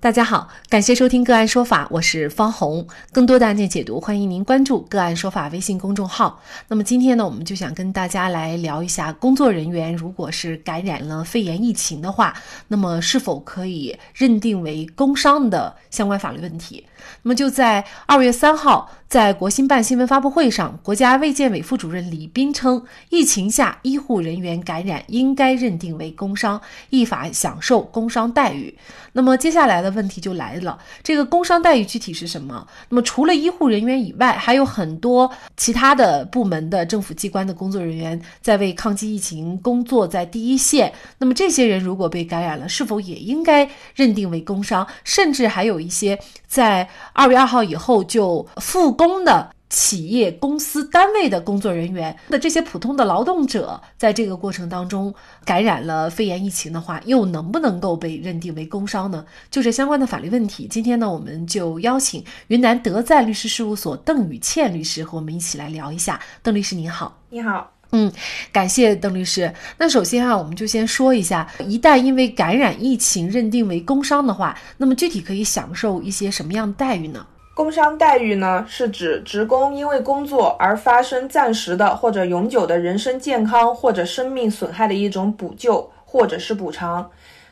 大家好，感谢收听个案说法，我是方红。更多的案件解读，欢迎您关注个案说法微信公众号。那么今天呢，我们就想跟大家来聊一下，工作人员如果是感染了肺炎疫情的话，那么是否可以认定为工伤的相关法律问题。那么就在二月三号，在国新办新闻发布会上，国家卫健委副主任李斌称，疫情下医护人员感染应该认定为工伤，依法享受工伤待遇。那么接下来的问题就来了，这个工伤待遇具体是什么？那么除了医护人员以外，还有很多其他的部门的政府机关的工作人员在为抗击疫情工作在第一线。那么这些人如果被感染了，是否也应该认定为工伤？甚至还有一些在二月二号以后就复工的企业、公司、单位的工作人员的这些普通的劳动者，在这个过程当中感染了肺炎疫情的话，又能不能够被认定为工伤呢？就这相关的法律问题，今天呢，我们就邀请云南德赞律师事务所邓宇倩律师和我们一起来聊一下。邓律师您好，你好，嗯，感谢邓律师。那首先啊，我们就先说一下，一旦因为感染疫情认定为工伤的话，那么具体可以享受一些什么样的待遇呢？工伤待遇呢，是指职工因为工作而发生暂时的或者永久的人身健康或者生命损害的一种补救或者是补偿。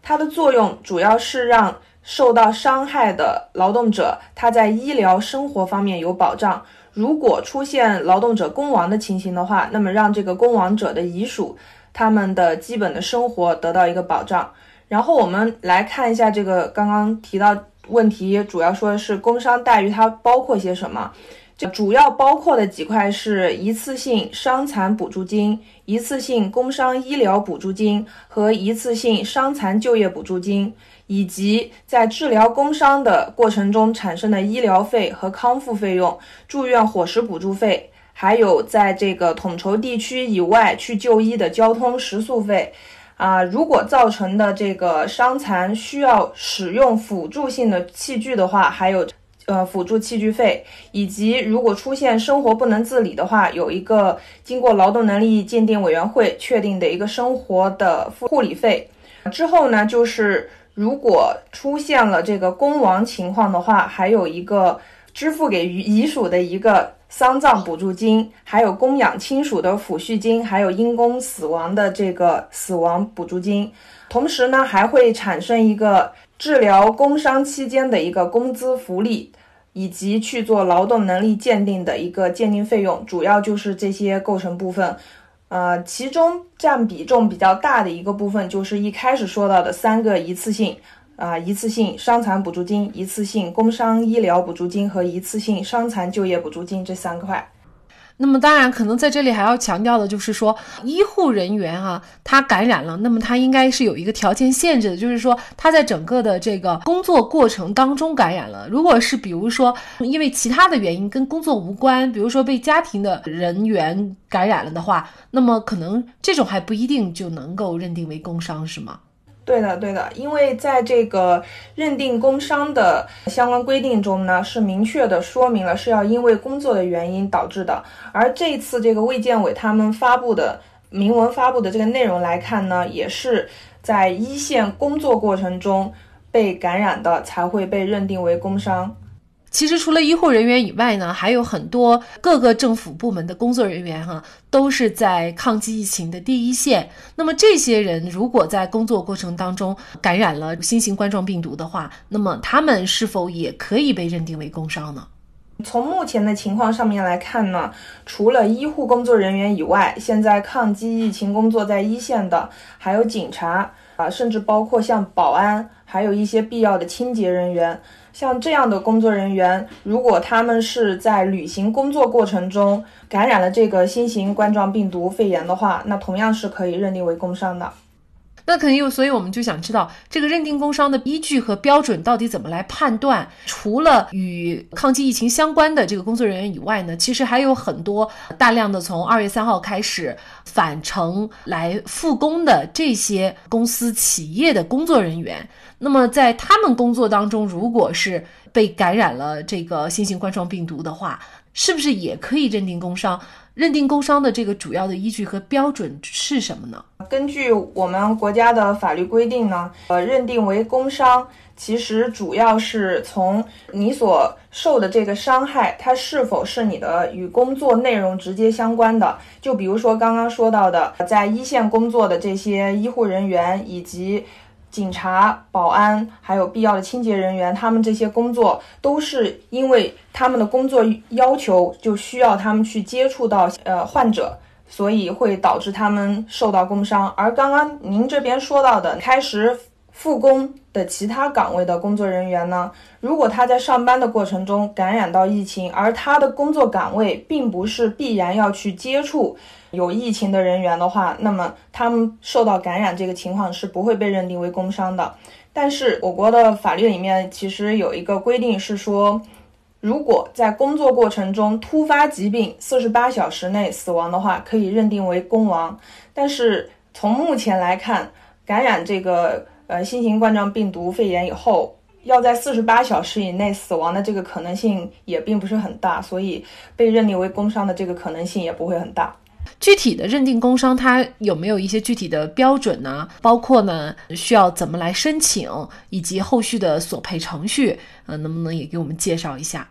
它的作用主要是让受到伤害的劳动者他在医疗生活方面有保障。如果出现劳动者工亡的情形的话，那么让这个工亡者的遗属他们的基本的生活得到一个保障。然后我们来看一下这个刚刚提到。问题主要说的是工伤待遇，它包括些什么？这主要包括的几块是一次性伤残补助金、一次性工伤医疗补助金和一次性伤残就业补助金，以及在治疗工伤的过程中产生的医疗费和康复费用、住院伙食补助费，还有在这个统筹地区以外去就医的交通食宿费。啊，如果造成的这个伤残需要使用辅助性的器具的话，还有呃辅助器具费，以及如果出现生活不能自理的话，有一个经过劳动能力鉴定委员会确定的一个生活的护理费。之后呢，就是如果出现了这个工亡情况的话，还有一个支付给遗属的一个。丧葬补助金，还有供养亲属的抚恤金，还有因公死亡的这个死亡补助金，同时呢，还会产生一个治疗工伤期间的一个工资福利，以及去做劳动能力鉴定的一个鉴定费用，主要就是这些构成部分。呃，其中占比重比较大的一个部分，就是一开始说到的三个一次性。啊，一次性伤残补助金、一次性工伤医疗补助金和一次性伤残就业补助金这三块。那么，当然，可能在这里还要强调的就是说，医护人员啊，他感染了，那么他应该是有一个条件限制的，就是说他在整个的这个工作过程当中感染了。如果是比如说因为其他的原因跟工作无关，比如说被家庭的人员感染了的话，那么可能这种还不一定就能够认定为工伤，是吗？对的，对的，因为在这个认定工伤的相关规定中呢，是明确的说明了是要因为工作的原因导致的。而这次这个卫健委他们发布的明文发布的这个内容来看呢，也是在一线工作过程中被感染的才会被认定为工伤。其实除了医护人员以外呢，还有很多各个政府部门的工作人员哈，都是在抗击疫情的第一线。那么这些人如果在工作过程当中感染了新型冠状病毒的话，那么他们是否也可以被认定为工伤呢？从目前的情况上面来看呢，除了医护工作人员以外，现在抗击疫情工作在一线的还有警察啊，甚至包括像保安，还有一些必要的清洁人员。像这样的工作人员，如果他们是在履行工作过程中感染了这个新型冠状病毒肺炎的话，那同样是可以认定为工伤的。那肯定，所以我们就想知道这个认定工伤的依据和标准到底怎么来判断。除了与抗击疫情相关的这个工作人员以外呢，其实还有很多大量的从二月三号开始返程来复工的这些公司企业的工作人员。那么在他们工作当中，如果是被感染了这个新型冠状病毒的话，是不是也可以认定工伤？认定工伤的这个主要的依据和标准是什么呢？根据我们国家的法律规定呢，呃，认定为工伤，其实主要是从你所受的这个伤害，它是否是你的与工作内容直接相关的。就比如说刚刚说到的，在一线工作的这些医护人员以及。警察、保安，还有必要的清洁人员，他们这些工作都是因为他们的工作要求，就需要他们去接触到呃患者，所以会导致他们受到工伤。而刚刚您这边说到的开始。复工的其他岗位的工作人员呢？如果他在上班的过程中感染到疫情，而他的工作岗位并不是必然要去接触有疫情的人员的话，那么他们受到感染这个情况是不会被认定为工伤的。但是我国的法律里面其实有一个规定是说，如果在工作过程中突发疾病，四十八小时内死亡的话，可以认定为工亡。但是从目前来看，感染这个。呃，新型冠状病毒肺炎以后，要在四十八小时以内死亡的这个可能性也并不是很大，所以被认定为工伤的这个可能性也不会很大。具体的认定工伤，它有没有一些具体的标准呢？包括呢，需要怎么来申请，以及后续的索赔程序，呃，能不能也给我们介绍一下？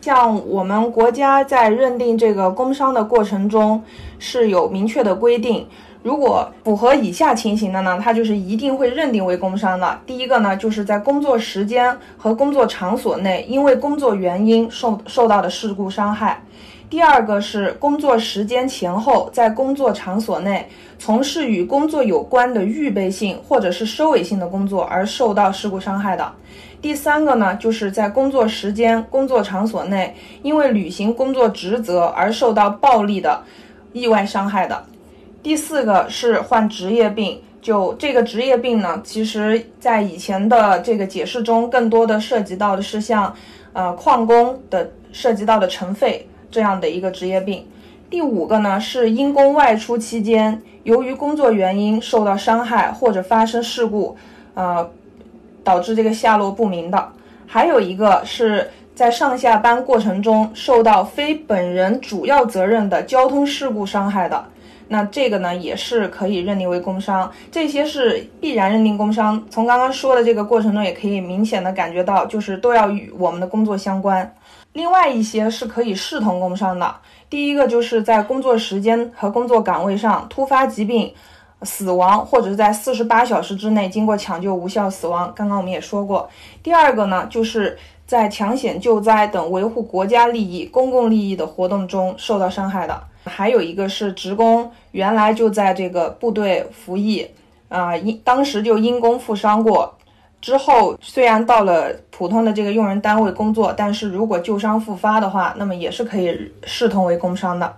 像我们国家在认定这个工伤的过程中是有明确的规定。如果符合以下情形的呢，它就是一定会认定为工伤的。第一个呢，就是在工作时间和工作场所内，因为工作原因受受到的事故伤害；第二个是工作时间前后在工作场所内从事与工作有关的预备性或者是收尾性的工作而受到事故伤害的；第三个呢，就是在工作时间、工作场所内因为履行工作职责而受到暴力的意外伤害的。第四个是患职业病，就这个职业病呢，其实在以前的这个解释中，更多的涉及到的是像，呃，矿工的涉及到的尘肺这样的一个职业病。第五个呢是因公外出期间，由于工作原因受到伤害或者发生事故，呃，导致这个下落不明的。还有一个是在上下班过程中受到非本人主要责任的交通事故伤害的。那这个呢，也是可以认定为工伤，这些是必然认定工伤。从刚刚说的这个过程中，也可以明显的感觉到，就是都要与我们的工作相关。另外一些是可以视同工伤的。第一个就是在工作时间和工作岗位上突发疾病、死亡，或者是在四十八小时之内经过抢救无效死亡。刚刚我们也说过。第二个呢，就是在抢险救灾等维护国家利益、公共利益的活动中受到伤害的。还有一个是职工原来就在这个部队服役，啊，因当时就因公负伤过，之后虽然到了普通的这个用人单位工作，但是如果旧伤复发的话，那么也是可以视同为工伤的。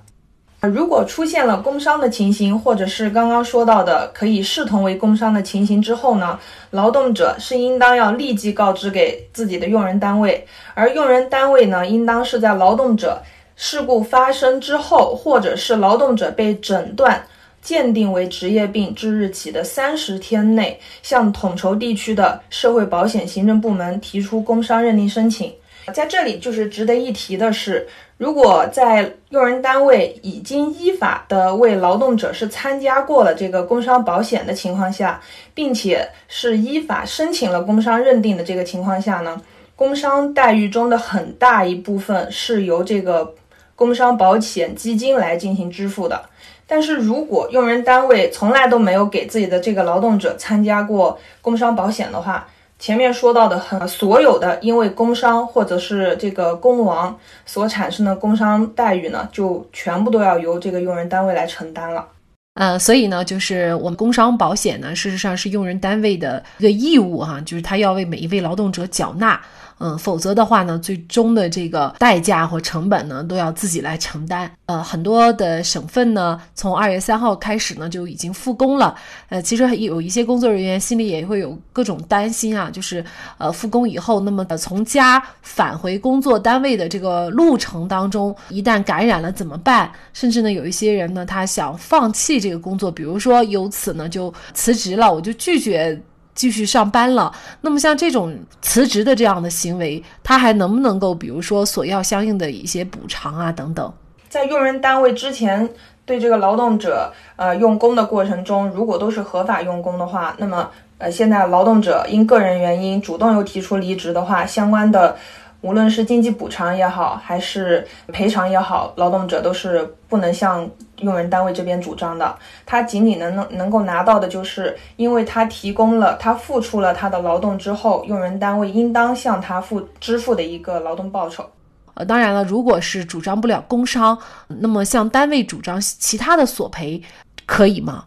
如果出现了工伤的情形，或者是刚刚说到的可以视同为工伤的情形之后呢，劳动者是应当要立即告知给自己的用人单位，而用人单位呢，应当是在劳动者。事故发生之后，或者是劳动者被诊断鉴定为职业病之日起的三十天内，向统筹地区的社会保险行政部门提出工伤认定申请。在这里，就是值得一提的是，如果在用人单位已经依法的为劳动者是参加过了这个工伤保险的情况下，并且是依法申请了工伤认定的这个情况下呢，工伤待遇中的很大一部分是由这个。工伤保险基金来进行支付的，但是如果用人单位从来都没有给自己的这个劳动者参加过工伤保险的话，前面说到的很所有的因为工伤或者是这个工亡所产生的工伤待遇呢，就全部都要由这个用人单位来承担了。呃，所以呢，就是我们工伤保险呢，事实上是用人单位的一个义务哈，就是他要为每一位劳动者缴纳。嗯，否则的话呢，最终的这个代价或成本呢，都要自己来承担。呃，很多的省份呢，从二月三号开始呢，就已经复工了。呃，其实有一些工作人员心里也会有各种担心啊，就是呃，复工以后，那么从家返回工作单位的这个路程当中，一旦感染了怎么办？甚至呢，有一些人呢，他想放弃这个工作，比如说由此呢就辞职了，我就拒绝。继续上班了，那么像这种辞职的这样的行为，他还能不能够，比如说索要相应的一些补偿啊等等？在用人单位之前对这个劳动者呃用工的过程中，如果都是合法用工的话，那么呃现在劳动者因个人原因主动又提出离职的话，相关的。无论是经济补偿也好，还是赔偿也好，劳动者都是不能向用人单位这边主张的。他仅仅能能能够拿到的就是，因为他提供了他付出了他的劳动之后，用人单位应当向他付支付的一个劳动报酬。呃，当然了，如果是主张不了工伤，那么向单位主张其他的索赔，可以吗？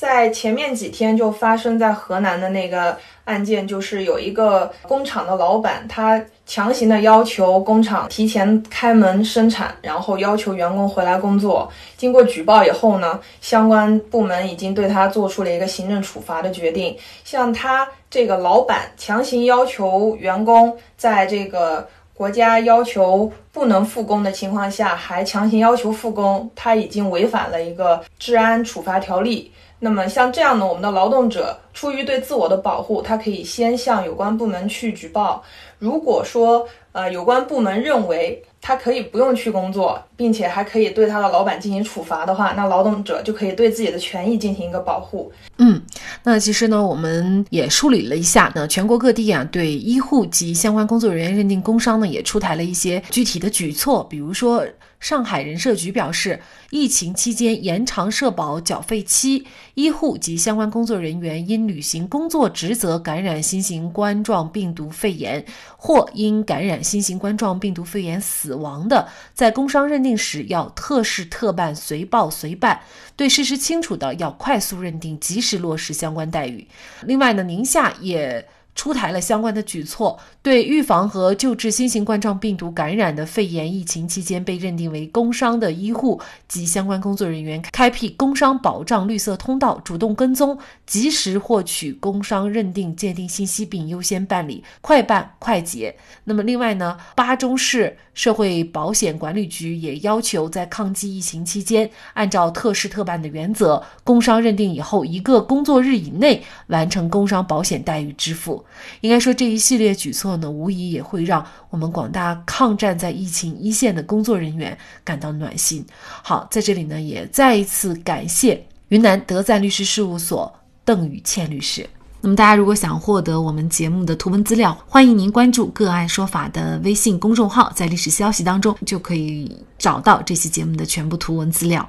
在前面几天就发生在河南的那个案件，就是有一个工厂的老板，他强行的要求工厂提前开门生产，然后要求员工回来工作。经过举报以后呢，相关部门已经对他做出了一个行政处罚的决定。像他这个老板强行要求员工在这个国家要求不能复工的情况下，还强行要求复工，他已经违反了一个治安处罚条例。那么像这样呢，我们的劳动者出于对自我的保护，他可以先向有关部门去举报。如果说呃有关部门认为他可以不用去工作，并且还可以对他的老板进行处罚的话，那劳动者就可以对自己的权益进行一个保护。嗯，那其实呢，我们也梳理了一下，那全国各地啊对医护及相关工作人员认定工伤呢，也出台了一些具体的举措，比如说。上海人社局表示，疫情期间延长社保缴费期，医护及相关工作人员因履行工作职责感染新型冠状病毒肺炎，或因感染新型冠状病毒肺炎死亡的，在工伤认定时要特事特办、随报随办，对事实清楚的要快速认定、及时落实相关待遇。另外呢，宁夏也。出台了相关的举措，对预防和救治新型冠状病毒感染的肺炎疫情期间被认定为工伤的医护及相关工作人员，开辟工伤保障绿色通道，主动跟踪，及时获取工伤认定鉴定信息，并优先办理，快办快结。那么，另外呢，巴中市社会保险管理局也要求，在抗击疫情期间，按照特事特办的原则，工伤认定以后一个工作日以内完成工伤保险待遇支付。应该说，这一系列举措呢，无疑也会让我们广大抗战在疫情一线的工作人员感到暖心。好，在这里呢，也再一次感谢云南德赞律师事务所邓宇倩律师。那么，大家如果想获得我们节目的图文资料，欢迎您关注“个案说法”的微信公众号，在历史消息当中就可以找到这期节目的全部图文资料。